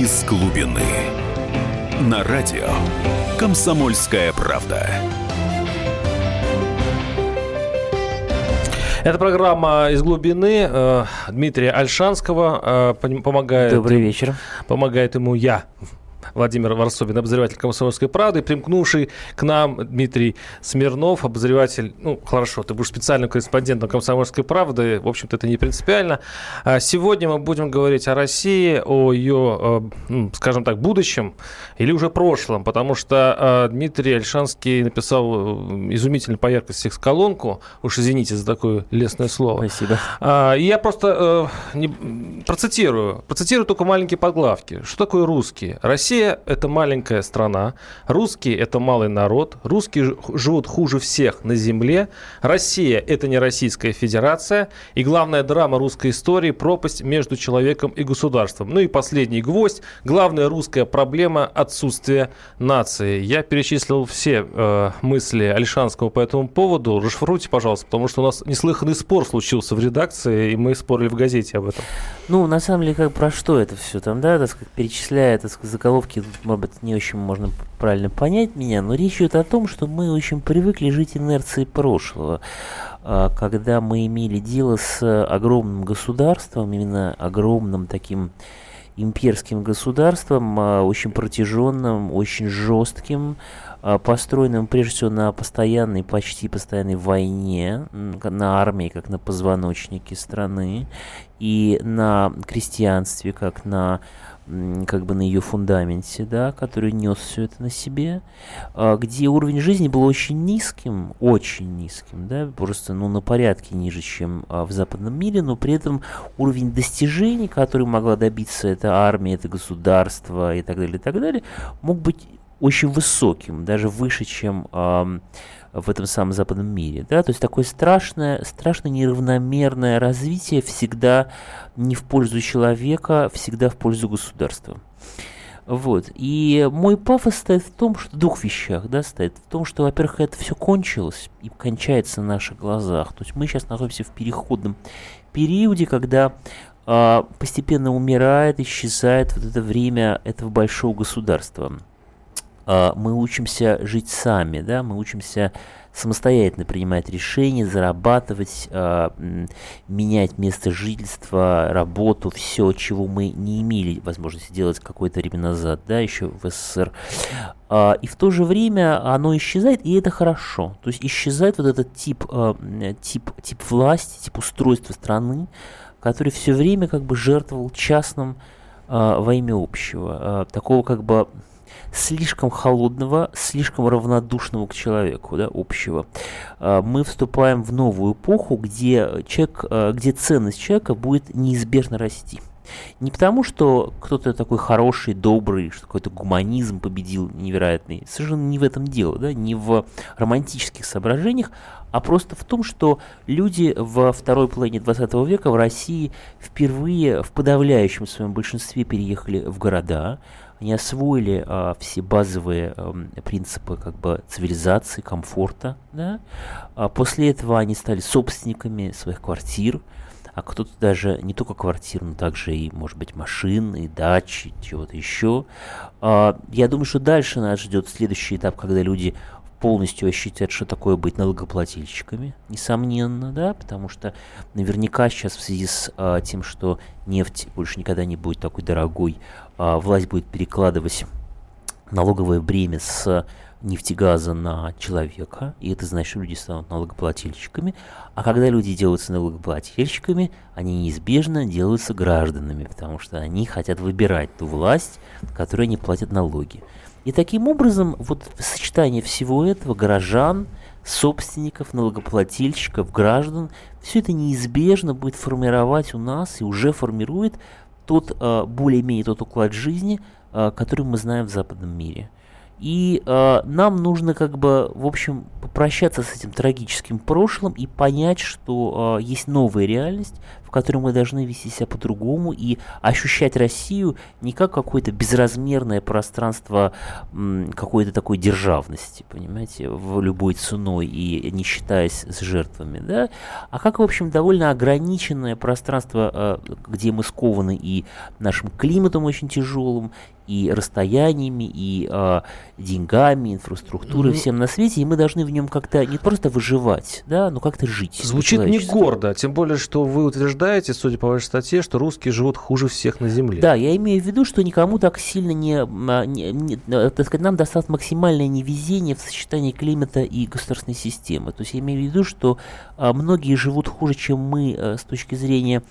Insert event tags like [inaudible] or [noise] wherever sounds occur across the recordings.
из глубины. На радио «Комсомольская правда». Это программа «Из глубины». Э, Дмитрия Альшанского э, помогает... Добрый вечер. Помогает ему я, Владимир Варсобин, обозреватель «Комсомольской правды», примкнувший к нам Дмитрий Смирнов, обозреватель, ну, хорошо, ты будешь специальным корреспондентом «Комсомольской правды», в общем-то, это не принципиально. А сегодня мы будем говорить о России, о ее, э, скажем так, будущем или уже прошлом, потому что э, Дмитрий Альшанский написал э, изумительно по яркости колонку, уж извините за такое лестное слово. Спасибо. А, я просто не, процитирую, процитирую только маленькие подглавки. Что такое русские? Россия Россия – это маленькая страна, русские – это малый народ, русские живут хуже всех на земле, Россия – это не Российская Федерация, и главная драма русской истории – пропасть между человеком и государством. Ну и последний гвоздь – главная русская проблема – отсутствие нации. Я перечислил все э, мысли Альшанского по этому поводу. Расшифруйте, пожалуйста, потому что у нас неслыханный спор случился в редакции, и мы спорили в газете об этом. Ну, на самом деле, как про что это все там, да, так сказать, перечисляя, так сказать, заголовки формулировки, может быть, не очень можно правильно понять меня, но речь идет о том, что мы очень привыкли жить инерцией прошлого. А, когда мы имели дело с огромным государством, именно огромным таким имперским государством, а, очень протяженным, очень жестким, а, построенным прежде всего на постоянной, почти постоянной войне, на армии, как на позвоночнике страны, и на крестьянстве, как на как бы на ее фундаменте, да, который нес все это на себе, а, где уровень жизни был очень низким, очень низким, да, просто, ну, на порядке ниже, чем а, в западном мире, но при этом уровень достижений, который могла добиться эта армия, это государство и так далее, и так далее, мог быть очень высоким, даже выше, чем в этом самом западном мире. Да? То есть такое страшное, страшно неравномерное развитие всегда не в пользу человека, всегда в пользу государства. Вот. И мой пафос стоит в том, что в двух вещах, да, стоит в том, что, во-первых, это все кончилось и кончается на наших глазах. То есть мы сейчас находимся в переходном периоде, когда э, постепенно умирает, исчезает вот это время этого большого государства. А, мы учимся жить сами, да, мы учимся самостоятельно принимать решения, зарабатывать, э, менять место жительства, работу, все, чего мы не имели возможности делать какое-то время назад, да, еще в СССР. Э, и в то же время оно исчезает, и это хорошо. То есть исчезает вот этот тип, тип, тип власти, тип устройства страны, который все время как бы жертвовал частным во имя общего. Такого как бы слишком холодного, слишком равнодушного к человеку, да, общего. А, мы вступаем в новую эпоху, где, человек, а, где ценность человека будет неизбежно расти. Не потому, что кто-то такой хороший, добрый, что какой-то гуманизм победил невероятный. Совершенно не в этом дело, да, не в романтических соображениях, а просто в том, что люди во второй половине 20 века в России впервые в подавляющем своем большинстве переехали в города, они освоили а, все базовые а, принципы как бы цивилизации, комфорта. Да? А после этого они стали собственниками своих квартир, а кто-то даже не только квартир, но также и, может быть, машин, и дачи, чего-то еще. А, я думаю, что дальше нас ждет следующий этап, когда люди полностью ощутят, что такое быть налогоплательщиками, несомненно, да, потому что наверняка сейчас в связи с а, тем, что нефть больше никогда не будет такой дорогой, а, власть будет перекладывать налоговое бремя с нефтегаза на человека, и это значит, что люди станут налогоплательщиками, а когда люди делаются налогоплательщиками, они неизбежно делаются гражданами, потому что они хотят выбирать ту власть, которой они платят налоги. И таким образом, вот сочетание всего этого, горожан, собственников, налогоплательщиков, граждан, все это неизбежно будет формировать у нас и уже формирует тот, э, более-менее тот уклад жизни, э, который мы знаем в западном мире. И э, нам нужно как бы, в общем, попрощаться с этим трагическим прошлым и понять, что есть новая реальность, в котором мы должны вести себя по-другому и ощущать Россию не как какое-то безразмерное пространство какой-то такой державности, понимаете, в любой ценой и не считаясь с жертвами, да, а как, в общем, довольно ограниченное пространство, а, где мы скованы и нашим климатом очень тяжелым, и расстояниями, и э, деньгами, инфраструктурой, mm-hmm. всем на свете, и мы должны в нем как-то не просто выживать, да, но как-то жить. Звучит не гордо, тем более, что вы утверждаете, судя по вашей статье, что русские живут хуже всех на Земле. Да, я имею в виду, что никому так сильно не, а, не, не так сказать, нам достаточно максимальное невезение в сочетании климата и государственной системы. То есть я имею в виду, что а, многие живут хуже, чем мы а, с точки зрения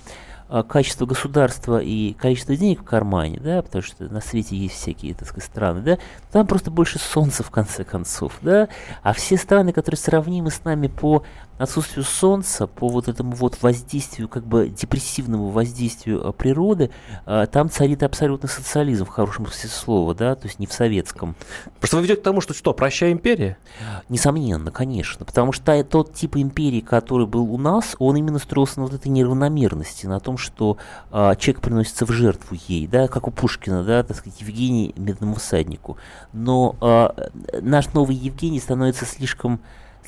а, качество государства и количество денег в кармане, да, потому что на свете есть всякие, так сказать, страны, да, там просто больше солнца в конце концов, да, а все страны, которые сравнимы с нами по отсутствию солнца, по вот этому вот воздействию, как бы депрессивному воздействию э, природы, э, там царит абсолютно социализм в хорошем смысле слова, да, то есть не в советском. Просто вы ведете к тому, что что, прощай империя? Несомненно, конечно, потому что тот тип империи, который был у нас, он именно строился на вот этой неравномерности, на том, что а, человек приносится в жертву ей, да, как у Пушкина, да, так сказать, Евгений медному всаднику. Но а, наш новый Евгений становится слишком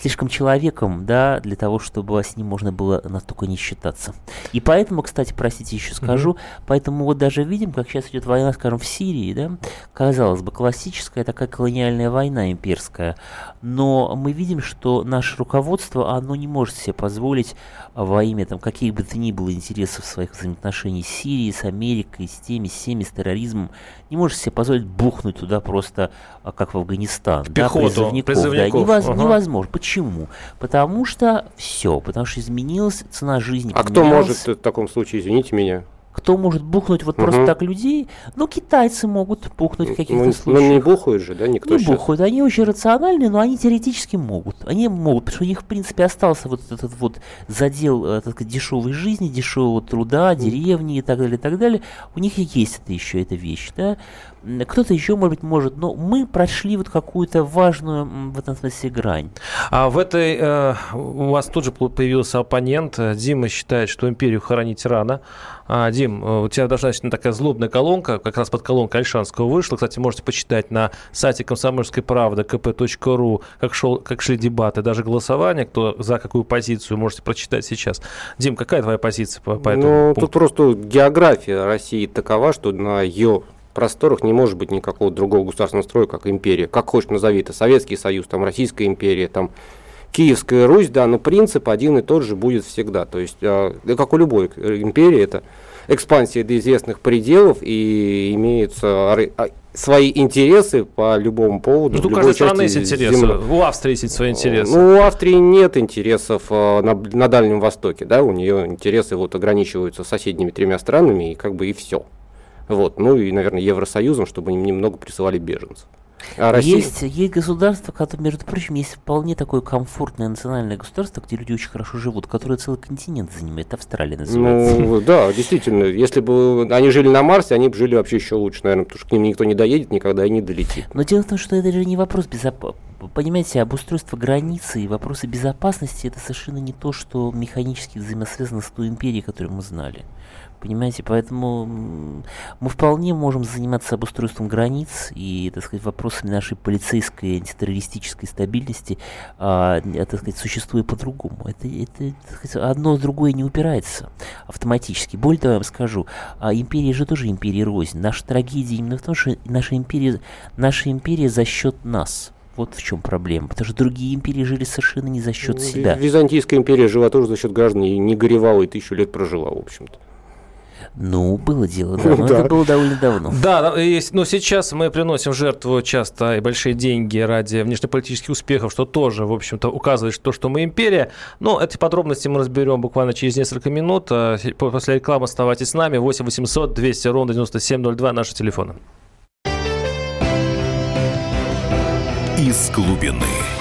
слишком человеком, да, для того, чтобы с ним можно было настолько не считаться. И поэтому, кстати, простите, еще скажу, mm-hmm. поэтому вот даже видим, как сейчас идет война, скажем, в Сирии, да, казалось бы, классическая такая колониальная война имперская, но мы видим, что наше руководство, оно не может себе позволить во имя там каких бы то ни было интересов своих взаимоотношений с Сирией, с Америкой, с теми, с всеми, с терроризмом, не может себе позволить бухнуть туда просто, а, как в Афганистан. В пехоту, да, призывников. призывников. Да, невоз, ага. невозможно. Почему? Потому что все, потому что изменилась цена жизни. А кто может в таком случае, извините меня? Кто может бухнуть вот угу. просто так людей? Ну, китайцы могут бухнуть в каких-то ну, случаях. Ну, не бухают же, да, никто Не сейчас. бухают, они очень рациональные, но они теоретически могут. Они могут, потому что у них, в принципе, остался вот этот вот задел э, так сказать, дешевой жизни, дешевого труда, деревни и так далее, и так далее. У них и есть это еще, эта вещь, да кто-то еще, может быть, может, но мы прошли вот какую-то важную в этом смысле грань. А в этой, э, у вас тут же появился оппонент, Дима считает, что империю хоронить рано. А, Дим, э, у тебя достаточно такая злобная колонка, как раз под колонкой Альшанского вышла. Кстати, можете почитать на сайте комсомольской правды kp.ru, как, шел, как шли дебаты, даже голосование, кто за какую позицию, можете прочитать сейчас. Дим, какая твоя позиция по, по этому Ну, пункту? тут просто география России такова, что на ее просторах не может быть никакого другого государственного строя, как империя. Как хочешь назови это, Советский Союз, там Российская империя, там Киевская Русь, да, но принцип один и тот же будет всегда. То есть, э, как у любой империи, это экспансия до известных пределов и имеются а, свои интересы по любому поводу. Ну, у каждой страны есть интересы. Земли. У Австрии есть свои интересы. Ну, у Австрии нет интересов э, на, на Дальнем Востоке, да, у нее интересы вот ограничиваются соседними тремя странами и как бы и все. Вот. Ну и, наверное, Евросоюзом, чтобы им немного присылали беженцев. А Россия... есть, есть государство, которое, между прочим, есть вполне такое комфортное национальное государство, где люди очень хорошо живут, которое целый континент занимает, Австралия называется. Ну, да, действительно. Если бы они жили на Марсе, они бы жили вообще еще лучше, наверное, потому что к ним никто не доедет никогда и не долетит. Но дело в том, что это же не вопрос безопасности понимаете, обустройство границы и вопросы безопасности это совершенно не то, что механически взаимосвязано с той империей, которую мы знали. Понимаете, поэтому мы вполне можем заниматься обустройством границ и, так сказать, вопросами нашей полицейской антитеррористической стабильности, а, так сказать, существуя по-другому. Это, это сказать, одно с другое не упирается автоматически. Более того, я вам скажу, а империя же тоже империя рознь. Наша трагедия именно в том, что наша империя, наша империя за счет нас. Вот в чем проблема. Потому что другие империи жили совершенно не за счет ну, себя. Византийская империя жила тоже за счет граждан и не горевала и тысячу лет прожила, в общем-то. Ну, было дело, да, но да. это было довольно давно. Да, но сейчас мы приносим жертву часто и большие деньги ради внешнеполитических успехов, что тоже, в общем-то, указывает то, что мы империя. Но эти подробности мы разберем буквально через несколько минут. А, после рекламы оставайтесь с нами. 8 800 200 ровно 9702 наши телефоны. Из глубины.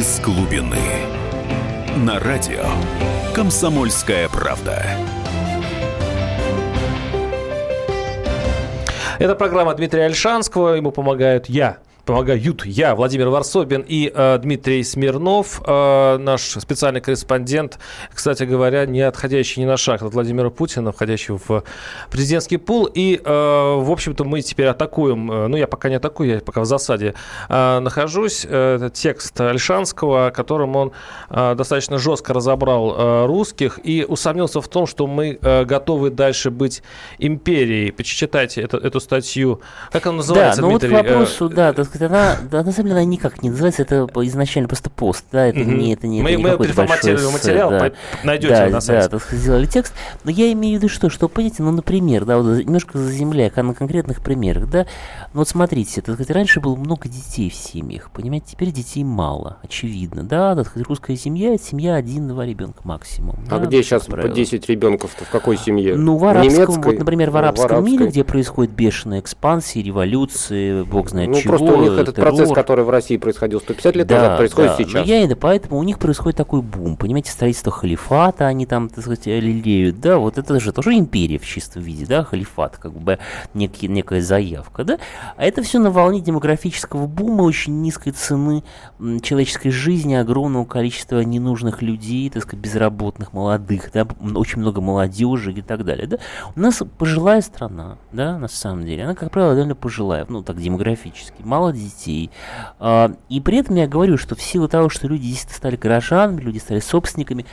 Из глубины. На радио «Комсомольская правда». Это программа Дмитрия Альшанского. Ему помогают я, помогают я, Владимир Варсобин и э, Дмитрий Смирнов, э, наш специальный корреспондент, кстати говоря, не отходящий ни на шаг от Владимира Путина, входящего в президентский пул. И, э, в общем-то, мы теперь атакуем, э, ну, я пока не атакую, я пока в засаде э, нахожусь. Э, это текст Альшанского, которым он э, достаточно жестко разобрал э, русских и усомнился в том, что мы э, готовы дальше быть империей. Почитайте эту, эту статью. Как она называется, да, ну Дмитрий? вот к вопросу, да, так сказать, она, да, на самом деле она никак не называется, это изначально просто пост, да, это Мгм. не, это не, Мы, это не мы переформатировали большой материал, да. найдете да, на сайте. Да, так сказать, сделали текст. Но я имею в виду что, что, понимаете, ну, например, да, вот немножко заземляя на конкретных примерах, да, ну вот смотрите, так сказать, раньше было много детей в семьях, понимаете, теперь детей мало, очевидно, да, так сказать, русская семья, это семья один-два ребенка максимум. А да, где сейчас по правило. 10 ребенков-то? В какой семье? Ну, в арабском, немецкой? вот, например, в Ну, арабском мире, где происходит бешеная экспансия, революции, бог знает Ну, чего, них этот террор. процесс, который в России происходил 150 лет назад, происходит да. Ну, сейчас. я и да, поэтому у них происходит такой бум. Понимаете, строительство халифата, они там, так сказать, лелеют, да, вот это же тоже империя в чистом виде, да, халифат, как бы некий, некая заявка, да. А это все на волне демографического бума, очень низкой цены человеческой жизни, огромного количества ненужных людей, так сказать, безработных, молодых, да, очень много молодежи и так далее, да. У нас пожилая страна, да, на самом деле, она, как правило, довольно пожилая, ну, так, демографически, мало детей, а, и при этом я говорю, что в силу того, что люди действительно стали горожанами, люди стали собственниками,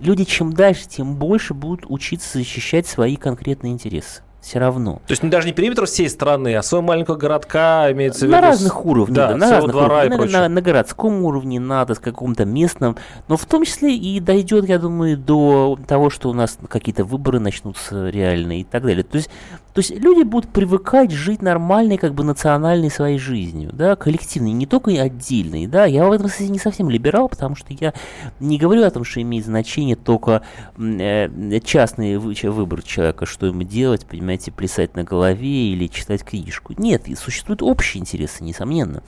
люди чем дальше, тем больше будут учиться защищать свои конкретные интересы. Все равно. То есть не даже не периметр всей страны, а своего маленького городка имеется в виду. На разных уровнях, да, да, на разных двора уровнях. и На- на, на городском уровне надо, с каком-то местном, но в том числе и дойдет, я думаю, до того, что у нас какие-то выборы начнутся реальные и так далее. То есть, то есть люди будут привыкать жить нормальной, как бы национальной своей жизнью, да, коллективной, не только и отдельной, да. Я в этом смысле не совсем либерал, потому что я не говорю о том, что имеет значение только э, частный выбор человека, что ему делать, понимаете, плясать на голове или читать книжку. Нет, существуют общие интересы, несомненно.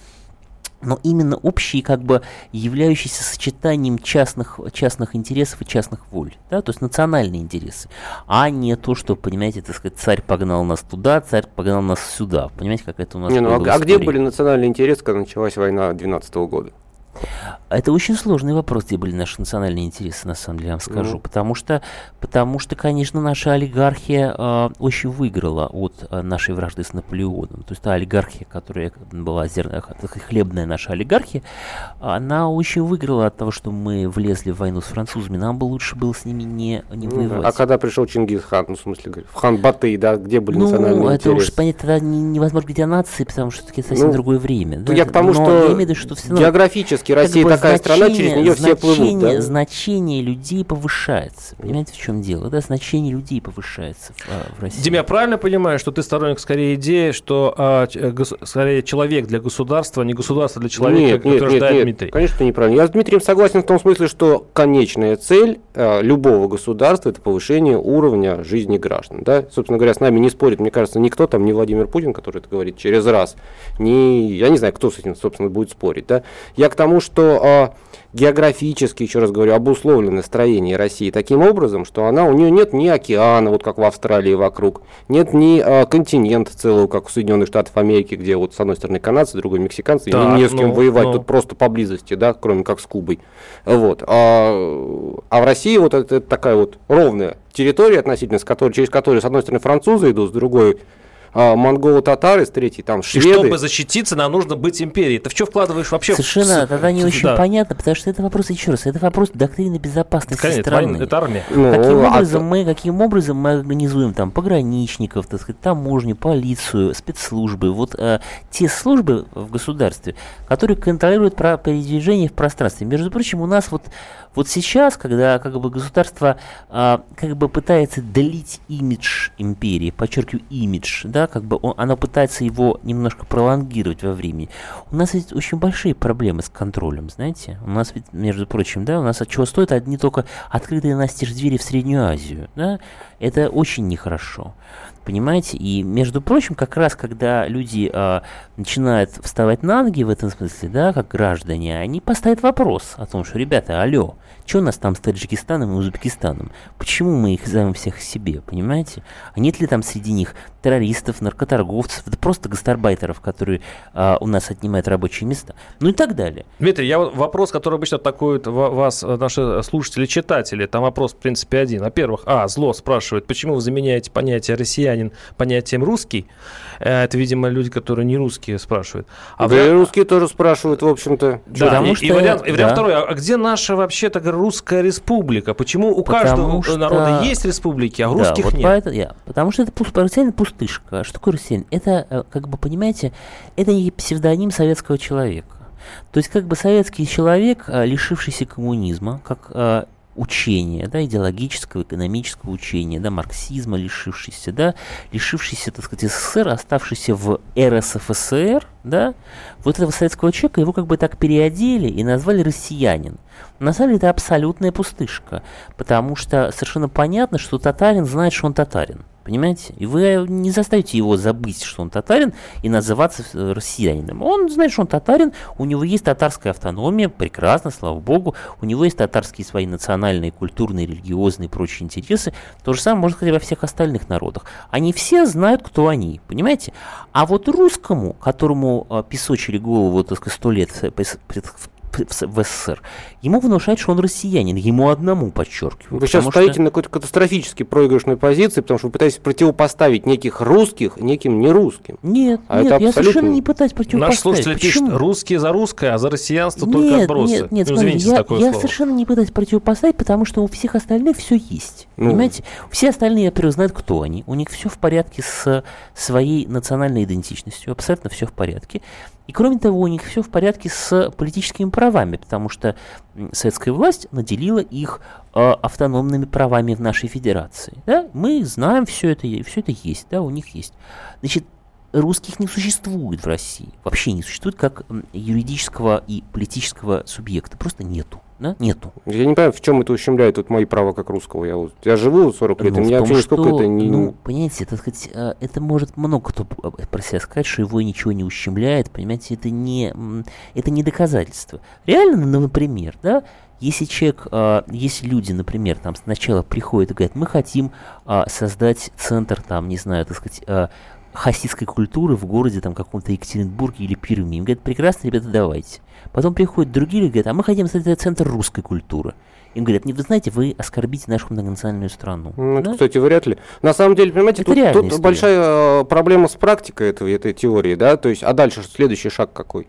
Но именно общие, как бы являющиеся сочетанием частных, частных интересов и частных воль, да, то есть национальные интересы, а не то, что, понимаете, так сказать, царь погнал нас туда, царь погнал нас сюда, понимаете, как это у нас Не, ну, а, а где были национальные интересы, когда началась война 12 года? Это очень сложный вопрос, где были наши национальные интересы, на самом деле, я вам скажу. Ну. Потому что, потому что, конечно, наша олигархия э, очень выиграла от э, нашей вражды с Наполеоном. То есть та олигархия, которая была зерно, хлебная наша олигархия, она очень выиграла от того, что мы влезли в войну с французами. Нам бы лучше было с ними не, не Ну да. воевать. А когда пришел Чингисхан, ну, в смысле, в хан Батый, да, где были национальные ну, это интересы? уж понять тогда не- невозможно говорить о нации, потому что это совсем Ну, другое время. Ну, я к тому, Но что, я имею в виду, что все равно географически как Россия бы такая страна, через значение- нее все плывут, значение, да? значение людей повышается. Понимаете, в чем дело? Да, значение людей повышается в, а, в России. Дим, я правильно понимаю, что ты сторонник скорее идеи, что а, э, гос- скорее человек для государства, а не государство для человека, нет, как нет, нет, утверждает нет, Дмитрий? конечно, неправильно. Я с Дмитрием согласен в том смысле, что конечная цель э, любого государства – это повышение уровня жизни граждан. Да? Собственно говоря, с нами не спорит, мне кажется, никто там, не Владимир Путин, который это говорит через раз, не, я не знаю, кто с этим, собственно, будет спорить. Да? Я к тому, что э, географически, еще раз говорю, обусловлено строение России таким образом, что она, у нее нет ни океана, вот как в Австралии вокруг, нет ни э, континента целого, как у Соединенных Штатов Америки, где вот с одной стороны канадцы, с другой мексиканцы, и Так, не с кем ну, воевать, ну. тут просто поблизости, да, кроме как с Кубой. Вот. А, а в России вот это, это такая вот ровная территория относительно, с которой, через которую с одной стороны французы идут, с другой а, монголо-татары, с третьей там И шведы. чтобы защититься, нам нужно быть империей. Ты в что вкладываешь вообще? в Совершенно с- тогда не в- очень да. понятно, потому что это вопрос, еще раз, это вопрос доктрины безопасности Конечно, это страны. это армия. Ну, Каким а образом, то- мы, каким образом мы организуем там пограничников, так сказать, таможню, полицию, спецслужбы, вот э, те службы в государстве, которые контролируют про передвижение в пространстве. Между прочим, у нас вот, вот сейчас, когда как бы государство а, как бы пытается долить имидж империи, подчеркиваю, имидж, да, как бы он, она пытается его немножко пролонгировать во времени. У нас есть очень большие проблемы с контролем, знаете. У нас ведь, между прочим, да, у нас от чего стоит одни только открытые настежь двери в Среднюю Азию, да, это очень нехорошо. Понимаете? И, между прочим, как раз когда люди э, начинают вставать на ноги в этом смысле, да, как граждане, они поставят вопрос о том, что, ребята, алло, что у нас там с Таджикистаном и Узбекистаном? Почему мы их зовем всех себе, понимаете? А нет ли там среди них террористов, наркоторговцев, да просто гастарбайтеров, которые а, у нас отнимают рабочие места, ну и так далее. Дмитрий, я вопрос, который обычно атакуют вас наши слушатели-читатели, там вопрос, в принципе, один. Во-первых, а, зло спрашивает, почему вы заменяете понятие россиянин понятием русский? Э, это, видимо, люди, которые не русские спрашивают. А да вариант... и русские тоже спрашивают, в общем-то. Да, Потому и, что... и вариант, и вариант да. второй, а где наша вообще-то русская республика? Почему у Потому каждого что... народа есть республики, а у русских да, вот нет? Поэтому, я. Потому что это россиянин пустышка. Что такое россиянин? Это, э, как бы, понимаете, это не псевдоним советского человека. То есть, как бы советский человек, э, лишившийся коммунизма, как учения, да, идеологического, экономического учения, да, марксизма лишившийся, да, лишившийся, так сказать, СССР, оставшийся в РСФСР, да, вот этого советского человека, его как бы так переодели и назвали россиянин. На самом деле это абсолютная пустышка, потому что совершенно понятно, что татарин знает, что он татарин. Понимаете? И вы не заставите его забыть, что он татарин, и называться э, россиянином. Он знает, что он татарин, у него есть татарская автономия, прекрасно, слава богу. У него есть татарские свои национальные, культурные, религиозные и прочие интересы. То же самое можно сказать во всех остальных народах. Они все знают, кто они, понимаете? А вот русскому, которому э, песочили голову, так сказать, сто лет в СССР, ему внушают, что он россиянин, ему одному подчеркиваю. Вы сейчас что... стоите на какой-то катастрофически проигрышной позиции, потому что вы пытаетесь противопоставить неких русских неким нерусским. Нет, а нет, это я абсолютно... совершенно не пытаюсь противопоставить. Наш слушатель Почему? пишет, русские за русское, а за россиянство нет, только отбросы. Нет, нет, ну, смотри, я, я совершенно не пытаюсь противопоставить, потому что у всех остальных все есть. Ну. Понимаете? Все остальные, во-первых, знают, кто они. У них все в порядке с своей национальной идентичностью. Абсолютно все в порядке. И кроме того, у них все в порядке с политическими правами, потому что советская власть наделила их э, автономными правами в нашей федерации. Да? Мы знаем все это, все это есть, да, у них есть. Значит, русских не существует в России. Вообще не существует как юридического и политического субъекта. Просто нету. Да? Нету. Я не понимаю, в чем это ущемляет вот мои права как русского. Я, вот, я живу 40 лет, ну, и мне вообще нисколько что, это не... Ну, понимаете, это, сказать, э, это может много кто про себя сказать, что его ничего не ущемляет. Понимаете, это не, это не доказательство. Реально, ну, например, да, если человек, э, если люди, например, там сначала приходят и говорят, мы хотим э, создать центр, там, не знаю, так сказать, хасидской культуры в городе, там, каком-то Екатеринбурге или Перми. Им говорят, прекрасно, ребята, давайте. Потом приходят другие люди, говорят, а мы хотим создать центр русской культуры. Им говорят, не, вы знаете, вы оскорбите нашу многонациональную страну. Ну, да? Кстати, вряд ли. На самом деле, понимаете, Это тут, тут большая э, проблема с практикой этой, этой теории, да, то есть, а дальше следующий шаг какой?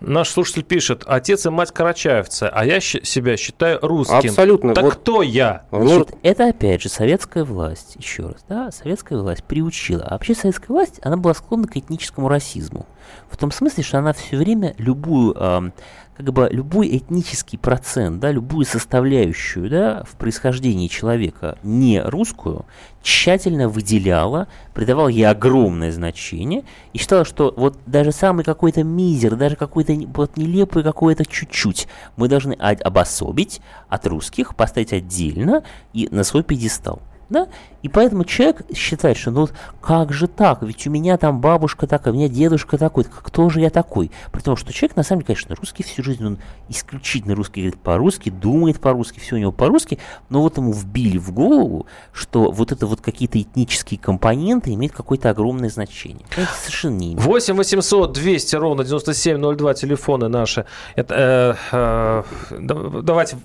Наш слушатель пишет, отец и мать карачаевцы, а я себя считаю русским. Абсолютно. Так вот. кто я? Значит, это опять же советская власть, еще раз, да, советская власть приучила. А вообще советская власть, она была склонна к этническому расизму. В том смысле, что она все время любую э, как бы любой этнический процент, да, любую составляющую да, в происхождении человека не русскую тщательно выделяла, придавала ей огромное значение и считала, что вот даже самый какой-то мизер, даже какой-то вот нелепый какой-то чуть-чуть мы должны обособить от русских, поставить отдельно и на свой пьедестал. Да? И поэтому человек считает, что ну как же так, ведь у меня там бабушка такая, у меня дедушка такой, кто же я такой? Потому что человек на самом деле, конечно, русский всю жизнь, он исключительно русский, говорит по-русски, думает по-русски, все у него по-русски, но вот ему вбили в голову, что вот это вот какие-то этнические компоненты имеют какое-то огромное значение. Это совершенно не имеет. 8 800 200 ровно 9702 телефоны наши. Это, э, э, давайте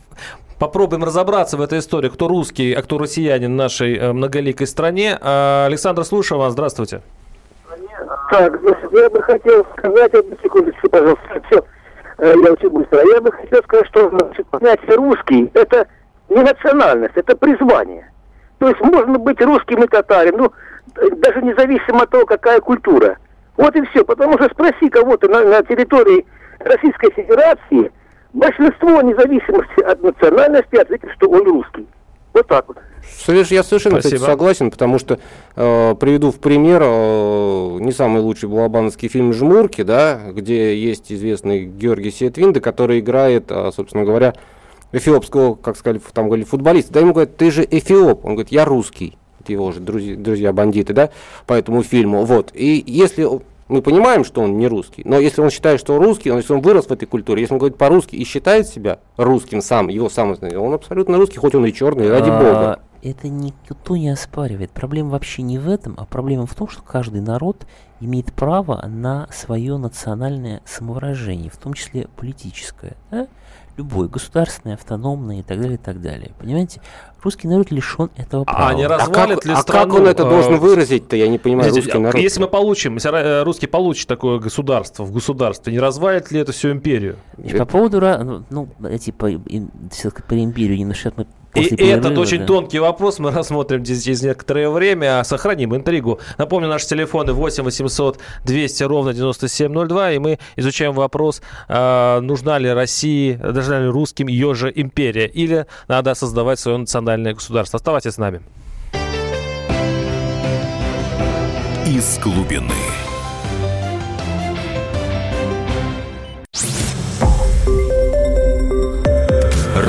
Попробуем разобраться в этой истории, кто русский, а кто россиянин в нашей э, многоликой стране. А, Александр, слушаю вас. Здравствуйте. Так, я бы хотел сказать, одну секундочку, пожалуйста, все, э, я очень быстро. Я бы хотел сказать, что значит, понятие русский – это не национальность, это призвание. То есть можно быть русским и татарин, ну, даже независимо от того, какая культура. Вот и все, потому что спроси кого-то на, на территории Российской Федерации – большинство, независимости от национальности, ответит, что он русский. Вот так вот. Я совершенно кстати, согласен, потому что э, приведу в пример э, не самый лучший балабановский фильм «Жмурки», да, где есть известный Георгий Сиетвинда, который играет, э, собственно говоря, эфиопского, как сказали, там говорили, футболиста. Да ему говорят, ты же эфиоп. Он говорит, я русский. Его же друзья, друзья бандиты, да, по этому фильму. Вот. И если мы понимаем, что он не русский, но если он считает, что он русский, он, если он вырос в этой культуре, если он говорит по-русски и считает себя русским сам, его сам, он абсолютно русский, хоть он и черный, ради а, бога. Это никто не оспаривает. Проблема вообще не в этом, а проблема в том, что каждый народ имеет право на свое национальное самовыражение, в том числе политическое. Да? любой, государственный, автономный и так далее, и так далее. Понимаете? Русский народ лишен этого права. А не развалит а как, ли а страну? как он это должен э, выразить-то? Я не понимаю, Видите, русский народ. Если мы получим, если русский получит такое государство в государстве, не развалит ли это всю империю? По поводу, ну, ну типа, по империю немножко мы и этот очень да. тонкий вопрос мы [laughs] рассмотрим через некоторое время, а сохраним интригу. Напомню, наши телефоны 8 800 200 ровно 9702, и мы изучаем вопрос, а, нужна ли России, должна ли русским ее же империя, или надо создавать свое национальное государство. Оставайтесь с нами. Из глубины.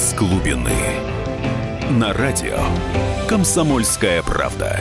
Из глубины. На радио «Комсомольская правда».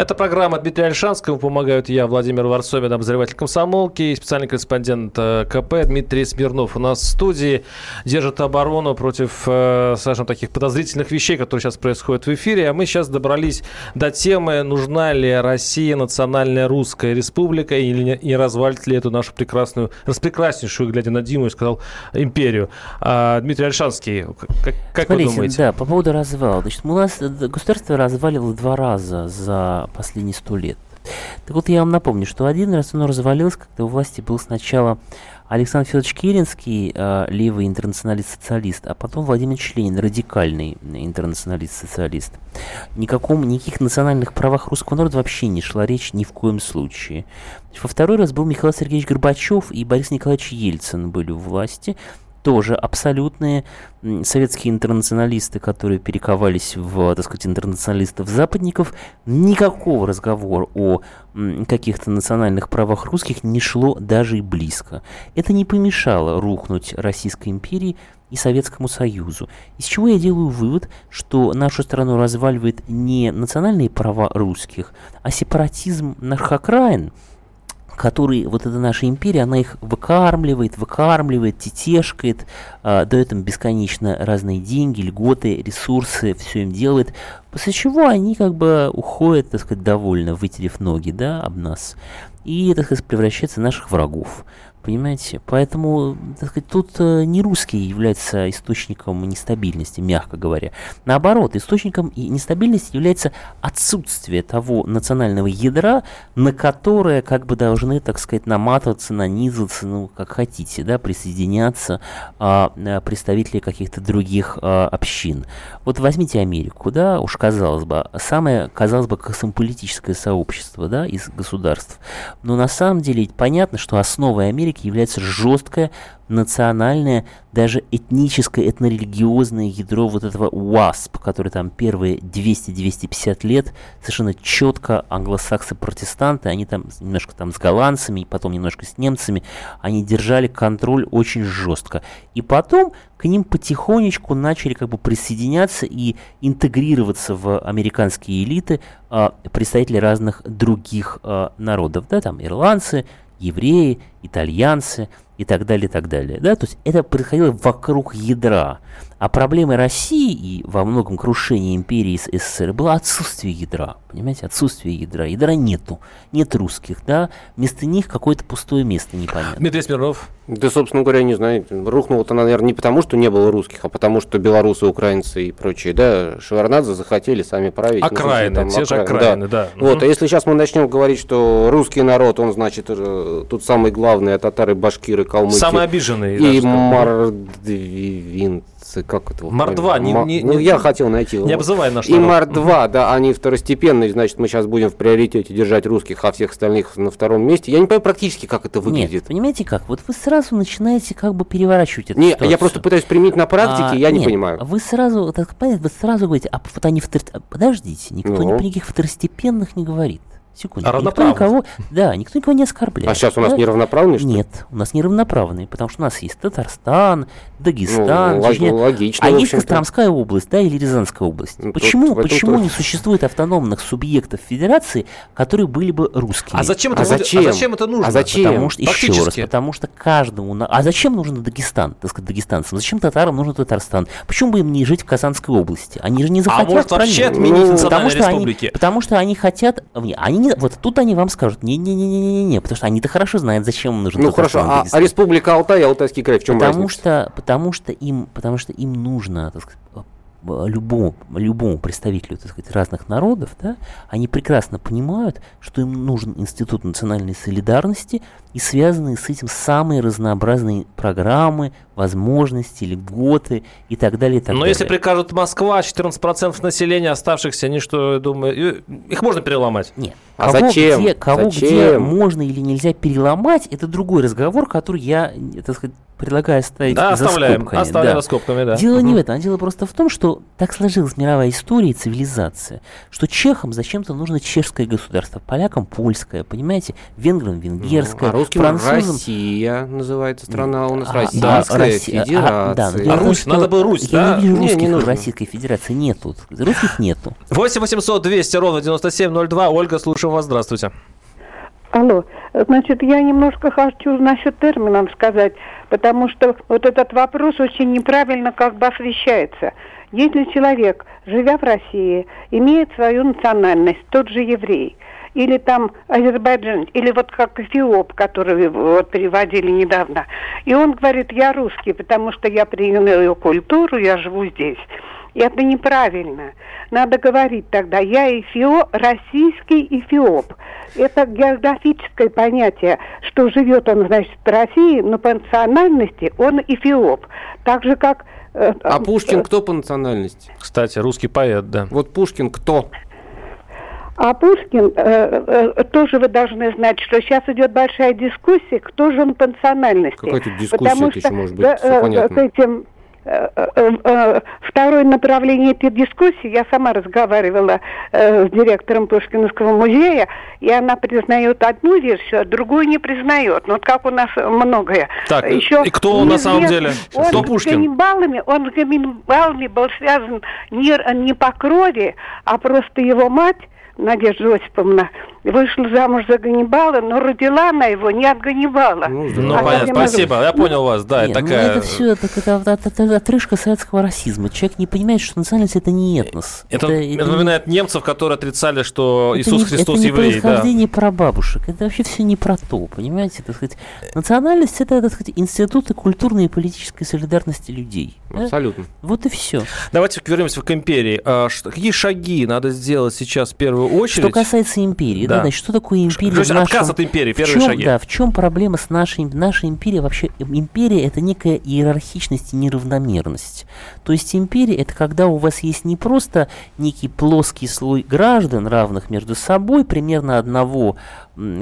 Это программа Дмитрия Альшанского. Помогают я, Владимир Варсобин, обозреватель комсомолки, и специальный корреспондент э, КП Дмитрий Смирнов. У нас в студии держит оборону против, э, скажем, таких подозрительных вещей, которые сейчас происходят в эфире. А мы сейчас добрались до темы, нужна ли Россия национальная русская республика или не, развалит ли эту нашу прекрасную, распрекраснейшую, глядя на Диму, я сказал, империю. А, Дмитрий Альшанский, как, как Смотрите, вы думаете? Да, по поводу развала. Значит, у нас государство развалило два раза за последние сто лет. Так вот, я вам напомню, что один раз оно развалилось, когда у власти был сначала Александр Федорович Керенский, э, левый интернационалист-социалист, а потом Владимир Ленин, радикальный интернационалист-социалист. Никаком, никаких национальных правах русского народа вообще не шла речь ни в коем случае. Во второй раз был Михаил Сергеевич Горбачев и Борис Николаевич Ельцин были у власти тоже абсолютные советские интернационалисты, которые перековались в, так сказать, интернационалистов-западников, никакого разговора о каких-то национальных правах русских не шло даже и близко. Это не помешало рухнуть Российской империи и Советскому Союзу. Из чего я делаю вывод, что нашу страну разваливает не национальные права русских, а сепаратизм наших окраин – который, вот эта наша империя, она их выкармливает, выкармливает, тетешкает, э, дает им бесконечно разные деньги, льготы, ресурсы, все им делает, после чего они как бы уходят, так сказать, довольно, вытерев ноги, да, об нас, и, так сказать, превращаются в наших врагов. Понимаете? Поэтому, так сказать, тут э, не русский является источником нестабильности, мягко говоря. Наоборот, источником нестабильности является отсутствие того национального ядра, на которое как бы должны, так сказать, наматываться, нанизываться, ну, как хотите, да, присоединяться а, э, представители каких-то других а, общин. Вот возьмите Америку, да, уж казалось бы, самое, казалось бы, космополитическое сообщество, да, из государств. Но на самом деле понятно, что основой Америки Америки является жесткое национальное, даже этническое, этнорелигиозное ядро вот этого УАСП, который там первые 200-250 лет совершенно четко англосаксы-протестанты, они там немножко там с голландцами, потом немножко с немцами, они держали контроль очень жестко. И потом к ним потихонечку начали как бы присоединяться и интегрироваться в американские элиты а, представители разных других а, народов, да, там ирландцы, евреи, итальянцы и так далее, и так далее. Да? То есть это происходило вокруг ядра. А проблемой России и во многом крушения империи с СССР было отсутствие ядра. Понимаете, отсутствие ядра. Ядра нету. Нет русских, да. Вместо них какое-то пустое место непонятно. Дмитрий Смирнов. Да, собственно говоря, не знаю, рухнуло-то, наверное, не потому, что не было русских, а потому, что белорусы, украинцы и прочие, да, Шеварнадзе захотели сами править. Окраины, ну, те же окраины, да. да. Вот, а если сейчас мы начнем говорить, что русский народ, он, значит, э, тут самый главный, а татары, башкиры, калмыки. Самый обиженный. И мордвинцы, как это? Мордва, не, не, Ну, не- я хотел найти. Не обзывай наш И. Мордва, да, они второстепенные, значит, мы сейчас будем в приоритете держать русских, а всех остальных на втором месте. Я не понимаю практически, как это выглядит. Нет, понимаете как? Вот вы сразу начинаете как бы переворачивать эту Не, ситуацию. я просто пытаюсь применить на практике, А, я не нет, понимаю. Вы сразу, так понятно, вы сразу говорите, а вот они втор... Подождите, никто Ну. ни про никаких второстепенных не говорит. Секунду. А никто никого, да, никто никого не оскорбляет. А сейчас у нас да? неравноправные, что ли? Нет, у нас неравноправные, потому что у нас есть Татарстан, Дагестан, Ну, Чечня. логично, а есть. Костромская область, да, или Рязанская область. Ну, почему тут почему тоже. не существует автономных субъектов федерации, которые были бы русскими? А зачем это, А зачем? а зачем это нужно? А зачем? Потому что, еще раз, потому что каждому... на- А зачем нужен Дагестан, так сказать, дагестанцам? Зачем татарам нужен Татарстан? Почему бы им не жить в Казанской области? Они же не А захотят, может вообще отменить Ну, национальные потому что, республики? они, потому что они хотят... не, Они не, вот тут они вам скажут, не-не-не-не-не, потому что они-то хорошо знают, зачем им нужен Ну хорошо, а, а республика Алтай и Алтайский край в чем потому разница? что, потому что им, потому что им нужно, так сказать, э, любому, любому представителю, так сказать, разных народов, да, они прекрасно понимают, что им нужен институт национальной солидарности и связанные с этим самые разнообразные программы, возможности, льготы и так далее, и так Но далее. если прикажут Москва, 14% населения оставшихся, они что, я думаю, их можно переломать? Нет. А кого зачем? Где, кого где Зачем? можно или нельзя переломать, это другой разговор, который я, так сказать, предлагаю оставить Да, за оставляем, скобками. оставляем да. за скобками, да. Дело не Мгм. в этом, а дело просто в том, что так сложилась мировая история и цивилизация, что чехам зачем-то нужно чешское государство, полякам польское, понимаете, венграм венгерское, а русским французам... Россия называется страна у нас, А, Российская да, Россия. А, Федерация. да, А в том, Русь? что Надо бы Русь, Я да? не вижу Не, не русских в нужно. Российской Федерации, нету. Русских нету. 8 800 200 ровно 9702. Ольга, слушаем вас. Здравствуйте. Алло, значит, я немножко хочу насчет терминов сказать, потому что вот этот вопрос очень неправильно как бы освещается. Если человек, живя в России, имеет свою национальность, тот же еврей, или там Азербайджан, или вот как Эфиоп, который вот переводили недавно, и он говорит, я русский, потому что я принял ее культуру, я живу здесь. И это неправильно. Надо говорить тогда, я эфио, российский эфиоп. Это географическое понятие, что живет он, значит, в России, но по национальности он эфиоп. Так же, как... э, А э, Пушкин кто по национальности? Кстати, русский поэт, да. Вот Пушкин кто? А Пушкин, э, э, тоже вы должны знать, что сейчас идет большая дискуссия, кто же он по национальности. Какая тут дискуссия, Потому это что, еще может быть, да, всё э, понятно. к этим, э, э, э, второе направление этой дискуссии, я сама разговаривала э, с директором Пушкинского музея, и она признает одну версию, а другую не признает. Ну, вот как у нас многое. Так, Еще и кто он на самом деле? Он Кто с Пушкин? ганнибалами, он с ганнибалами был связан не, не по крови, а просто его мать, Надежда Осиповна, вышла замуж за Ганнибала, но родила она его не от Ганнибала. Ну, Ну. А понятно, не могу. спасибо. Я понял вас, да. Нет, это ну такая... это все так, это, это- это отрыжка советского расизма. Человек не понимает, что национальность это не этнос. Это, не- напоминает немцев, которые отрицали, что это Иисус не- Христос это не еврей. Да. происхождение прабабушек. Это вообще все не про то, понимаете? Так сказать, национальность это, так сказать, институты культурной и политической солидарности людей. да? Абсолютно. Вот и все. Давайте вернемся к империи. А, что- какие шаги надо сделать сейчас в первую очередь? Что касается империи, да. Значит, что такое империя? То есть в нашем- отказ от империи, в первые чем, шаги. Да, в чем проблема с нашей, нашей империей? Вообще, им- империя это некая иерархичность и неравномерность. То есть империя это когда у вас есть не просто некий плоский слой граждан, равных между собой, примерно одного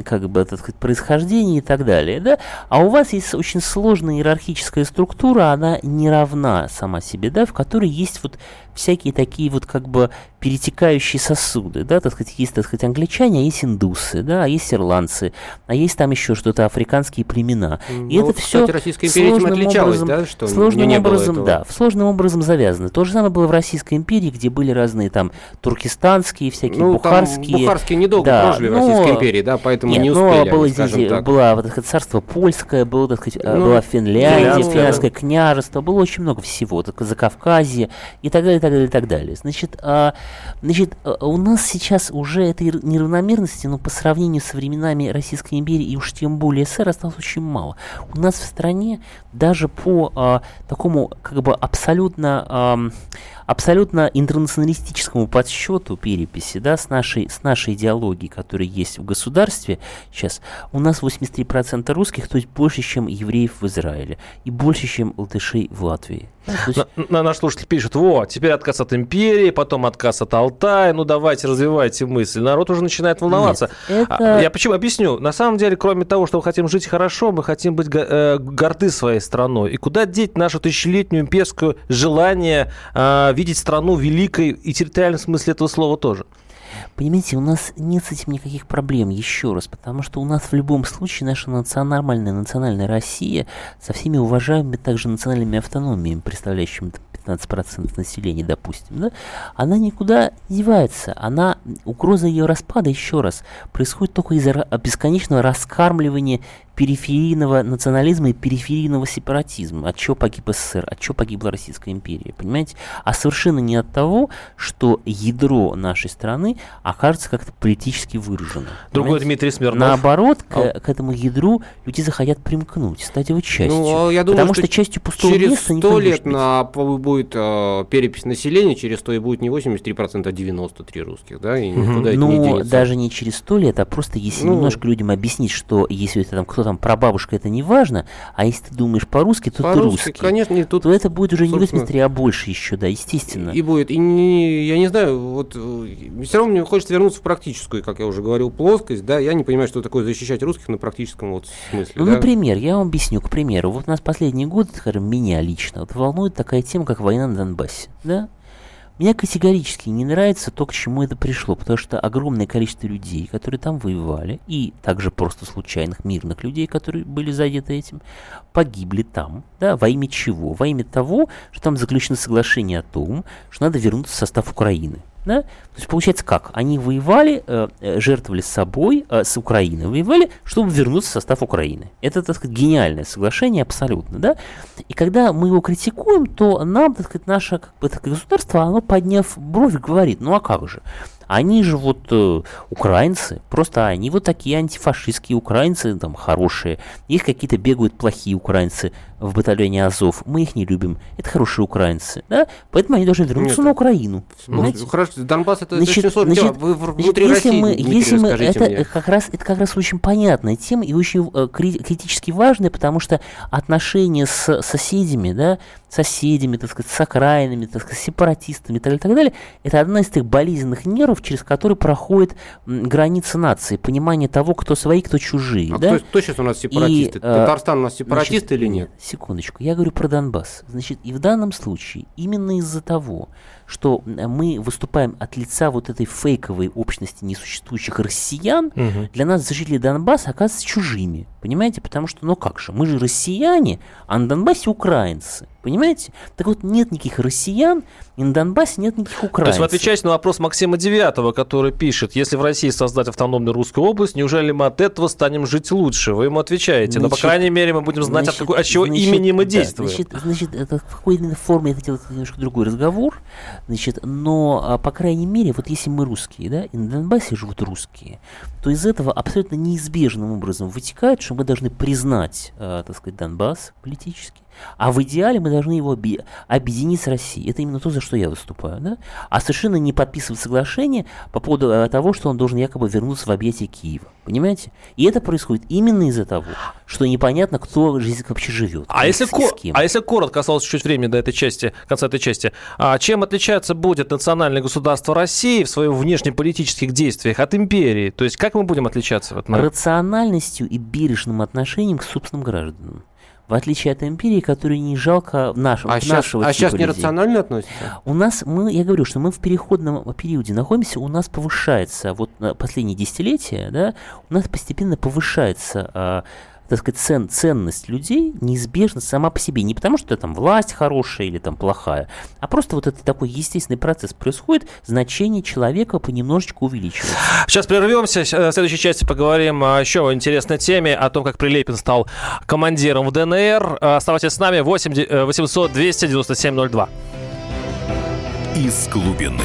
как бы, так сказать, происхождения и так далее, да, а у вас есть очень сложная иерархическая структура, она не равна сама себе, да, в которой есть вот всякие такие вот как бы перетекающие сосуды, да, так сказать, есть, так сказать, англичане, а есть индусы, да, а есть ирландцы, а есть там еще что-то африканские племена. И Ну, это вот, все Российская империя этим отличалась, да, что сложным не было образом, этого? да, сложным образом завязано. То же самое было в Российской империи, где были разные там туркестанские, всякие Ну, бухарские. там бухарские недолго Да, прожили в Российской империи, да, поэтому Нет, не ну, успели, было они, здесь, так. было вот, сказать, царство польское, было, так сказать, э, Ну, была Финляндия, финляндское, финляндское княжество, было очень много всего, так, Закавказье и так далее, и так далее, и так далее. Значит, а, значит, а, у нас сейчас уже этой неравномерности, но по сравнению со временами Российской империи и уж тем более СССР осталось очень мало. У нас в стране даже по а, такому как бы абсолютно ам, абсолютно интернационалистическому подсчету переписи, да, с нашей, с нашей идеологией, которая есть в государстве сейчас, у нас 83% русских, то есть больше, чем евреев в Израиле, и больше, чем латышей в Латвии. То есть- На, на- наш слушатель пишет, вот, теперь отказ от империи, потом отказ от Алтая, ну давайте развивайте мысль. Народ уже начинает волноваться. Нет, А, это- Я почему объясню. На самом деле, кроме того, что мы хотим жить хорошо, мы хотим быть э, горды своей страной. И куда деть нашу тысячелетнюю имперское желание а, видеть страну великой и территориальном смысле этого слова тоже? Понимаете, у нас нет с этим никаких проблем, еще раз, потому что у нас в любом случае наша национальная, национальная Россия со всеми уважаемыми также национальными автономиями, представляющими там 15% населения, допустим, да, она никуда не девается. Она, угроза ее распада, еще раз, происходит только из-за бесконечного раскармливания периферийного национализма и периферийного сепаратизма. От чего погиб СССР, от чего погибла Российская империя, понимаете? А совершенно не от того, что ядро нашей страны окажется как-то политически выражено. Другой понимаете? Дмитрий Смирнов. Наоборот, к, А. к этому ядру люди захотят примкнуть, стать его частью. Ну, а я думаю, потому что что, частью пустого Через места никто 100 не лет быть. на, будет э, перепись населения, через 100 и будет не 83%, а 93 русских, да, и никуда это не Ну, денется. даже не через сто лет, а просто если Ну. немножко людям объяснить, что если это там кто там прабабушка, это не важно, а если ты думаешь по-русски, то ты По-русски, русский. конечно, и тут то это будет уже не собственно, 83, а больше еще, да, естественно. И будет. И не, я не знаю, вот все равно мне хочется вернуться в практическую, как я уже говорил, плоскость, да, я не понимаю, что такое защищать русских на практическом вот смысле, Ну, да. например, я вам объясню, к примеру, вот нас последние годы, скажем, меня лично, вот волнует такая тема, как война на Донбассе, да? Мне категорически не нравится то, к чему это пришло, потому что огромное количество людей, которые там воевали, и также просто случайных мирных людей, которые были задеты этим, погибли там, да, во имя чего? Во имя того, что там заключено соглашение о том, что надо вернуться в состав Украины. Да? То есть получается как? Они воевали, э, э, жертвовали собой, э, с Украиной воевали, чтобы вернуться в состав Украины. Это, так сказать, гениальное соглашение абсолютно, да? И когда мы его критикуем, то нам, так сказать, наше как бы, так, государство, оно подняв бровь, говорит, ну а как же? Они же вот э, украинцы, просто они вот такие антифашистские украинцы, там хорошие. Есть какие-то бегают плохие украинцы в батальоне Азов, мы их не любим. Это хорошие украинцы, да? Поэтому они должны вернуться Нет, на Украину. Ну, хорошо, Донбасс это Значит, очень сложно. значит, Вы Значит, внутри если России, мы, Дмитрий, если мы, это мне. как раз, это как раз очень понятная тема и очень э, кри- критически важная, потому что отношения с соседями, да, соседями, так сказать, с окраинами, так сказать, сепаратистами и так далее, так далее, это одна из тех болезненных нервов, через которые проходит граница нации, понимание того, кто свои, кто чужие, А да? кто, кто сейчас у нас сепаратисты? э, Татарстан у нас сепаратист Значит, или нет? Секундочку, я говорю про Донбасс. Значит, и в данном случае именно из-за того, что э, мы выступаем от лица вот этой фейковой общности несуществующих россиян, для нас жители Донбасса оказываются чужими. Понимаете? Потому что, ну как же, мы же россияне, а на Донбассе украинцы. Понимаете? Так вот, нет никаких россиян, и на Донбассе нет никаких То украинцев. есть вы отвечаете на вопрос Максима Девятого, который пишет, если в России создать автономную русскую область, неужели мы от этого станем жить лучше? Вы ему отвечаете. Но, по Значит, крайней мере, мы будем знать, от, Значит, какой, от чего значит, имени мы да, действуем. Значит, значит, это в какой именно форме это немножко другой разговор. Значит, но, а, по крайней мере, вот если мы русские, да, и на Донбассе живут русские, то из этого абсолютно неизбежным образом вытекает, что мы должны признать, а, так сказать, Донбасс политически, а в идеале мы должны его обе- объединить с Россией. Это именно то, за что я выступаю. Да? А совершенно не подписывать соглашение по поводу э, того, что он должен якобы вернуться в объятия Киева. Понимаете? И это происходит именно из-за того, что непонятно, кто здесь вообще живет. А если, с- ко- с кем. а если коротко, осталось чуть времени до этой части, конца этой части, а чем отличаться будет национальное государство России в своих внешнеполитических действиях от империи? То есть как мы будем отличаться? Вот, на- Рациональностью и бережным отношением к собственным гражданам. В отличие от империи, которую не жалко нашего, А сейчас, нашего а типа сейчас людей. нерационально относится? У нас, мы, я говорю, что мы в переходном периоде находимся, у нас повышается, вот на последние десятилетия, да, у нас постепенно повышается а, так сказать, цен, ценность людей неизбежно сама по себе. Не потому, что там власть хорошая или там плохая, а просто вот этот такой естественный процесс происходит, значение человека понемножечку увеличивается. Сейчас прервемся. С- В следующей части поговорим о еще интересной теме, о том, как Прилепин стал командиром в ДНР. Оставайтесь с нами. 8 де- э, 800 297 02. Из глубины.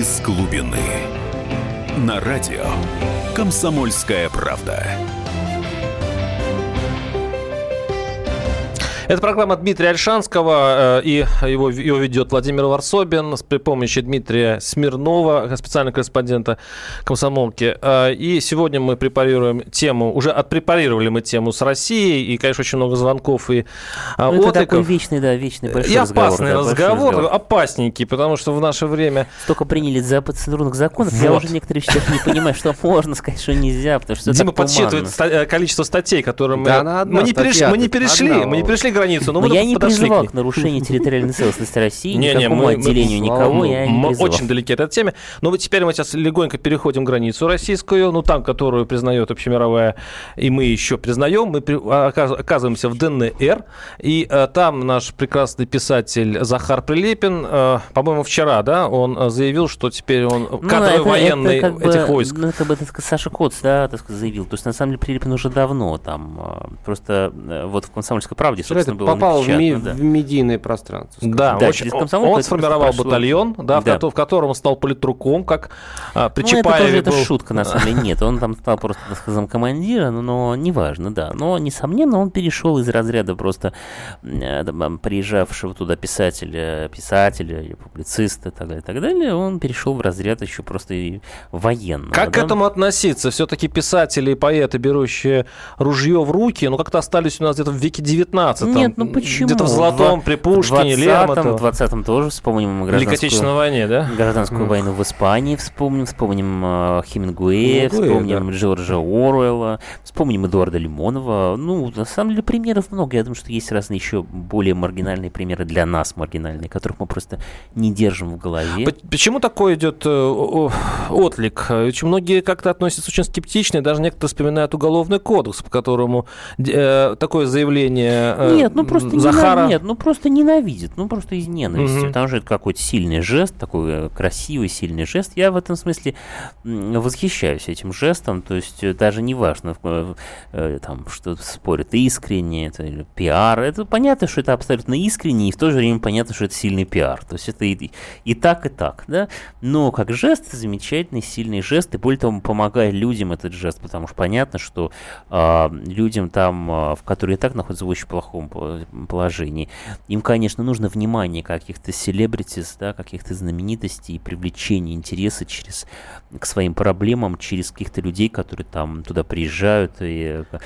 Из глубины. На радио «Комсомольская правда». Это программа Дмитрия Альшанского, э, и его, его ведет Владимир Варсобин с- при помощи Дмитрия Смирнова, специального корреспондента комсомолки. Э, И сегодня мы препарируем тему, уже отпрепарировали мы тему с Россией, и, конечно, очень много звонков и а, Ну, это такой вечный, да, вечный большой И разговор. опасный да, большой разговор, опасненький, потому что в наше время Столько приняли за процедурных законов, я Вот. уже некоторые даже не понимаю, что можно сказать, что нельзя, потому что Дима подсчитывает э, количество статей, которые мы... Мы, не мы не перешли, мы не перешли границу, но, Но мы я не к призывал к нарушению территориальной целостности России, Не, не, мы- отделению мы- никого мы- я не мы призывал. очень далеки от этой темы. Но вот теперь мы сейчас легонько переходим границу российскую, ну там, которую признает общемировая, и мы еще признаем. Мы при- оказ- оказываемся в ДНР, и э, там наш прекрасный писатель Захар Прилепин, э, по-моему, вчера, да, он э, заявил, что теперь он Ну, кадровый это- военный это как бы, этих войск. Ну, как бы, так сказать, Саша Коц, да, так сказать, заявил. То есть, на самом деле, Прилепин уже давно там, э, просто э, вот в «Комсомольской правде», Что это собственно, было попал в, ми- да. в медийное пространство. скажем. Да, Да, очень- он, сформировал прошло. батальон, да, в, Да. кото- в котором он стал политруком, как а, при Ну, это тоже это был. шутка, на самом деле. Нет, он там стал просто, сказать, командира, но, но неважно, да. Но, несомненно, он перешел из разряда просто э, приезжавшего туда писателя, писателя или публициста и так далее, и так далее. Он перешел в разряд еще просто и военного. Как к да. этому относиться? Все-таки писатели и поэты, берущие ружье в руки, ну как-то остались у нас где-то в веке 19 Нет, ну почему? Где-то в Золотом, В при Пушкине, 20-м, Лермонтове. В 20-м тоже вспомним гражданскую, Отечественной войне, да? гражданскую войну в Испании, вспомним, вспомним э, Хемингуэя, Хемингуэя, вспомним Джорджа Оруэлла, вспомним Эдуарда Лимонова. Ну, на самом деле, примеров много. Я думаю, что есть разные еще более маргинальные примеры для нас, маргинальные, которых мы просто не держим в голове. Почему такой идет э, о- о- отклик? Очень многие как-то относятся очень скептично, и даже некоторые вспоминают уголовный кодекс, по которому э, такое заявление э, Нет, ну просто Захара... ненав- нет, ну просто ненавидит, ну просто из ненависти. Мгм. Потому что это какой-то сильный жест, такой э, красивый, сильный жест. Я в этом смысле восхищаюсь этим жестом. То есть э, даже не важно, э, э, там, что спорят искренне, это или пиар. Это понятно, что это абсолютно искренне, и в то же время понятно, что это сильный пиар. То есть это и, и так, и так, да. Но как жест, замечательный, сильный жест, и более того, помогает людям этот жест, потому что понятно, что а, людям там, а, в которые и так находятся в очень плохом положении, им, конечно, нужно внимание каких-то селебритис, да, каких-то знаменитостей, и привлечение интереса через, к своим проблемам, через каких-то людей, которые там туда приезжают, и э,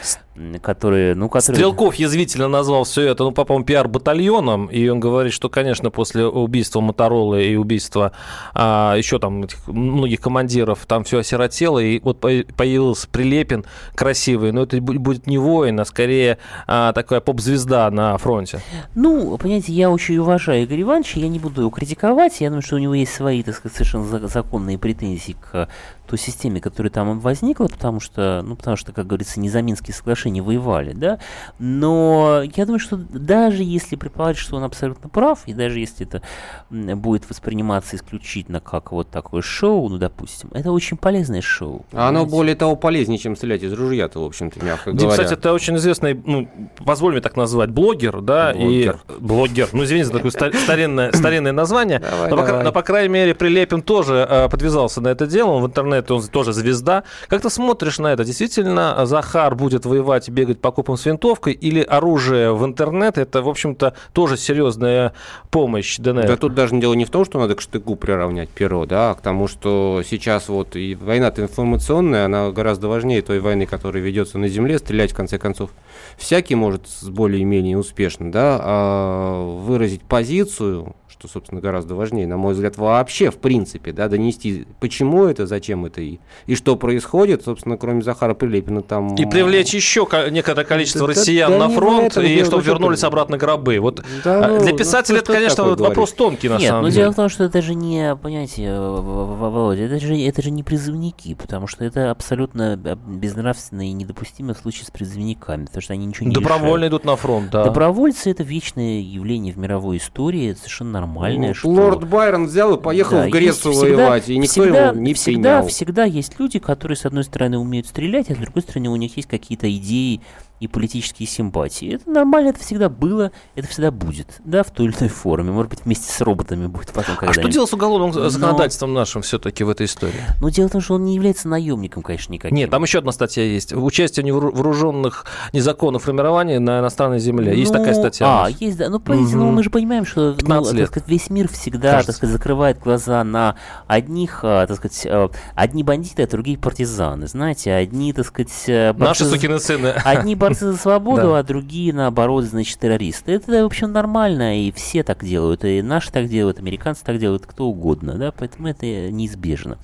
которые, ну, которые... Стрелков язвительно назвал все это, ну, по-моему, пиар-батальоном, и он говорит, что, конечно, после убийства Моторолы и убийства а, еще там этих многих командиров, там все осиротело, и вот по- появился Прилепин красивый, но это бу- будет не воин, а скорее а, такая поп-звезда на фронте. Ну, понимаете, я очень уважаю Игоря Ивановича, я не буду его критиковать, я думаю, что у него есть свои, так сказать, совершенно за- законные претензии к той системе, которая там возникла, потому что, ну, потому что, как говорится, Незаминские соглашения души не воевали, да, но я думаю, что даже если предположить, что он абсолютно прав, и даже если это будет восприниматься исключительно как вот такое шоу, ну, допустим, это очень полезное шоу. А оно более того полезнее, чем стрелять из ружья-то, в общем-то, мягко Дим, говоря. кстати, это очень известный, ну, позволь мне так назвать, блогер, да, Блогер. и блогер, ну, извините за такое ста- старинное, старинное название, Давай, но, по, давай. но, по крайней мере, Прилепин тоже э, подвязался на это дело, он в интернете, он тоже звезда. Как ты смотришь на это? Действительно, Захар будет воевать бегать по копам с винтовкой, или оружие в интернет, это, в общем-то, тоже серьезная помощь ДНР? Да тут даже дело не в том, что надо к штыку приравнять перо, да, а к тому, что сейчас вот и война-то информационная, она гораздо важнее той войны, которая ведется на земле, стрелять, в конце концов, всякий может с более-менее успешно, да, а выразить позицию, что, собственно, гораздо важнее, на мой взгляд, вообще, в принципе, да, донести, почему это, зачем это и, и что происходит, собственно, кроме Захара Прилепина там... И привлечь еще ко- некоторое количество Да- россиян да на фронт, этом и чтобы ну что вернулись ты. обратно гробы. Вот Да, а, ну, для ну, писателя что это, конечно, вот вопрос тонкий, на Нет, самом но деле. дело в том, что это же не, понимаете, э, Володя, это же, это же не призывники, потому что это абсолютно э, безнравственно и недопустимо в случае с призывниками, потому что они ничего не Добровольно решают. идут на фронт, да. Добровольцы это вечное явление в мировой истории, это совершенно нормальное. Ну, что... Лорд Байрон взял и поехал Да, в Грецию всегда- воевать, и никто всегда, ему не всегда, принял. всегда есть люди, которые, с одной стороны, умеют стрелять, а с другой стороны, у них есть какие-то идеи и политические симпатии. Это нормально, это всегда было, это всегда будет, да, в той или иной форме. Может быть, вместе с роботами будет потом А когда-нибудь. что делать с уголовным Но- законодательством нашим все-таки в этой истории? Но дело в том, что он не является наемником, конечно, никаким. Нет, там еще одна статья есть. Участие в вооруженных незаконных формирований на иностранной земле. Есть Ну, такая статья. А, есть, да. Ну, понимаете, ну, Мгм. мы же понимаем, что ну, 15 так лет. сказать, весь мир всегда, Кажется. так сказать, закрывает глаза на одних, а, так сказать, а, одни бандиты, а другие партизаны. Знаете, одни, так сказать, э, Наши борцы сукины сыны. Одни борцы за свободу, Да. а другие, наоборот, значит, террористы. Это, в общем, нормально, и все так делают. И наши так делают, американцы так делают, кто угодно, да, поэтому это неизбежно.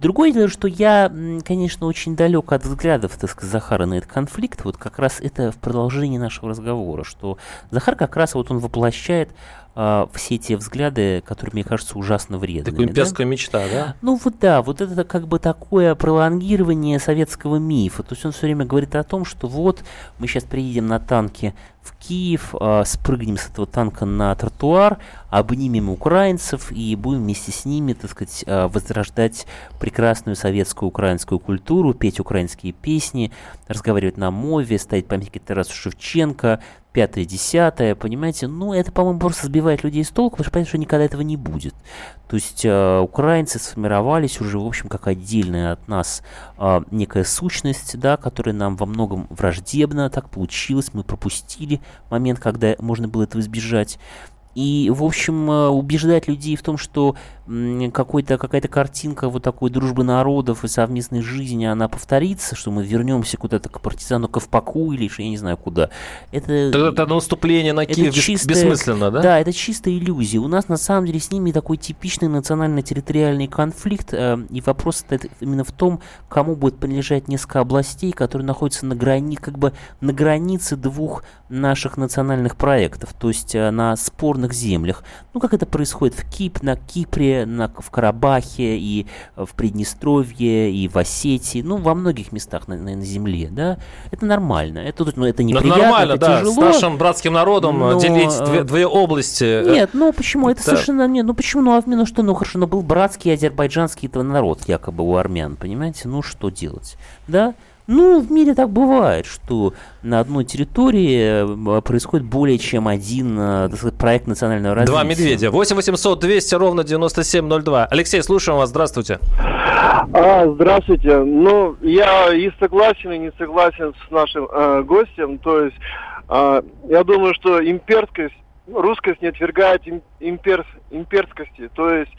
Другое дело, что я, конечно, очень далек от взглядов, так сказать, Захара на этот конфликт. Вот как раз это в продолжении нашего разговора, что Захар как раз вот он воплощает а, все те взгляды, которые, мне кажется, ужасно вредными. Такая да? имперская мечта, да? Ну вот да, вот это как бы такое пролонгирование советского мифа. То есть он все время говорит о том, что вот мы сейчас приедем на танке в Киев, а, спрыгнем с этого танка на тротуар, обнимем украинцев и будем вместе с ними, так сказать, а, возрождать прекрасную советскую украинскую культуру, петь украинские песни, разговаривать на мове, ставить памятники Тарасу Шевченко, пятое, десятое, понимаете? Ну, это, по-моему, просто сбивает людей с толку, потому что понятно, что никогда этого не будет. То есть э, украинцы сформировались уже, в общем, как отдельная от нас э, некая сущность, да, которая нам во многом враждебна, так получилось, мы пропустили момент, когда можно было этого избежать. И, в общем, э, убеждать людей в том, что какой-то, какая-то картинка вот такой дружбы народов и совместной жизни, она повторится, что мы вернемся куда-то к партизану Ковпаку или, я не знаю, куда. Это, Тогда это наступление на это Киев бес- чистая- бессмысленно, да? Да, это чистая иллюзия. У нас на самом деле с ними такой типичный национально-территориальный конфликт, э, и вопрос именно в том, кому будет принадлежать несколько областей, которые находятся на грани, как бы на границе двух наших национальных проектов, то есть э, на спорных землях. Ну, как это происходит в Кип, на Кипре, на, в Карабахе и э, в Приднестровье, и в Осетии, ну, во многих местах на, на- на земле, да. Это нормально. Это, ну, это Ну, это неприятно, нормально, это да. тяжело. С нашим братским народом э, но, делить э, две, две области. Нет, ну почему? Это это- совершенно нет. Ну почему? Ну, а ну что, ну хорошо, ну был братский азербайджанский это народ якобы у армян, понимаете? Ну что делать? Да? Ну, в мире так бывает, что на одной территории э, происходит более чем один э, так сказать, проект национального развития. Два медведя. 8 800 200 ровно 9702. Алексей, слушаем вас. Здравствуйте. А, здравствуйте. Ну, я и согласен, и не согласен с нашим э, гостем. То есть, э, я думаю, что имперскость, русскость не отвергает им- имперс, имперскости. То есть,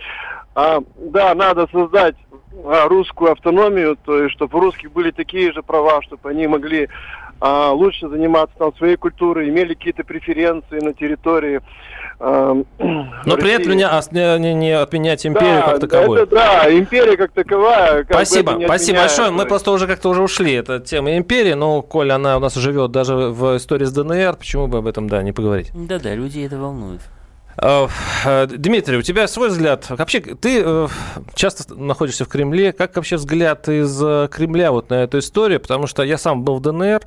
а, да, надо создать русскую автономию, то есть, чтобы у русских были такие же права, чтобы они могли а, лучше заниматься там своей культурой, имели какие-то преференции на территории. а, Но при этом не, не, не- отменять империю Да, как таковую. Это, да, империя как таковая. как бы Спасибо, не спасибо большое. Мы просто уже как-то уже ушли. Это тема империи, но, Коль, она у нас живет даже в истории с ДНР. Почему бы об этом, да, не поговорить? Да-да, людей это волнует. Э, э, Дмитрий, у тебя свой взгляд. Вообще, ты э, часто находишься в Кремле. Как вообще взгляд из Кремля вот на эту историю? Потому что я сам был в ДНР,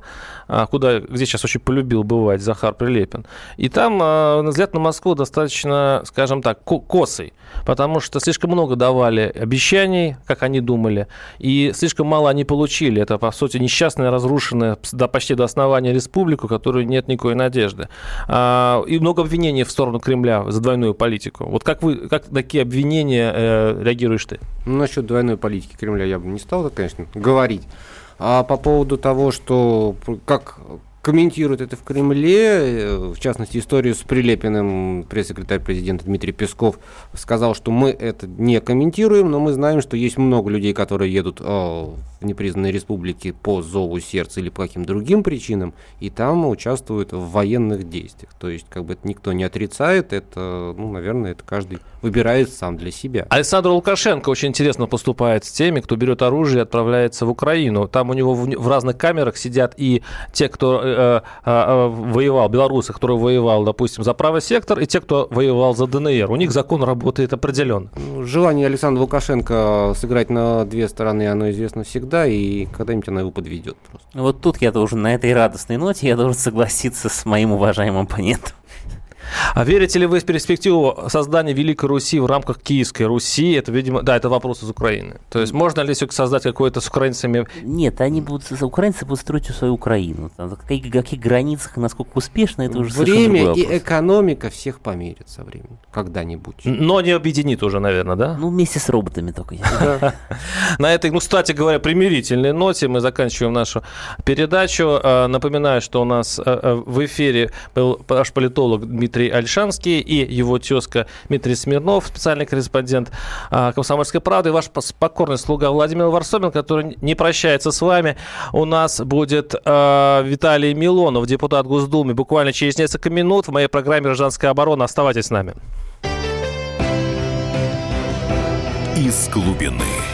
а, куда, где сейчас очень полюбил бывать Захар Прилепин. И там взгляд на Москву достаточно, скажем так, косый. Потому что слишком много давали обещаний, как они думали, и слишком мало они получили. Это, по сути, несчастная, разрушенная до, почти до основания республику, которой нет никакой надежды. А, и много обвинений в сторону Кремля за двойную политику. Вот как вы, как такие обвинения э, реагируешь ты? Ну, насчет двойной политики Кремля я бы не стал, конечно, говорить. А по поводу того, что как комментирует это в Кремле, э, в частности, историю с Прилепиным, пресс-секретарь президента Дмитрий Песков сказал, что мы это не комментируем, но мы знаем, что есть много людей, которые едут в непризнанные республики по зову сердца или по каким-то другим причинам, и там участвуют в военных действиях. То есть, как бы это никто не отрицает, это, ну, наверное, это каждый выбирает сам для себя. Александр Лукашенко очень интересно поступает с теми, кто берет оружие и отправляется в Украину. Там у него в, в разных камерах сидят и те, кто э, э, э, воевал, белорусы, которые воевал, допустим, за правый сектор, и те, кто воевал за ДНР. У них закон работает определенно. Ну, желание Александра Лукашенко сыграть на две стороны, оно известно всегда, и когда-нибудь она его подведет просто. Вот тут я должен, на этой радостной ноте, я должен согласиться с моим уважаемым оппонентом. А верите ли вы в перспективу создания Великой Руси в рамках Киевской Руси? Это, видимо, да, это вопрос из Украины. То есть можно ли все-таки создать какое-то с украинцами? Нет, они будут, украинцы будут строить свою Украину. Там, каких, каких границах, насколько успешно, это уже Время и экономика всех померят со временем. Когда-нибудь. Но не объединит уже, наверное, да? Ну, вместе с роботами только. [laughs] На этой, ну, кстати говоря, примирительной ноте мы заканчиваем нашу передачу. А, напоминаю, что у нас а, а, в эфире был наш политолог Дмитрий Дмитрий Альшанский и его тезка Дмитрий Смирнов, специальный корреспондент а, «Комсомольской правды», и ваш покорный слуга Владимир Варсобин, который не прощается с вами. У нас будет э, Виталий Милонов, депутат Госдумы, буквально через несколько минут в моей программе «Гражданская оборона». Оставайтесь с нами. Из глубины.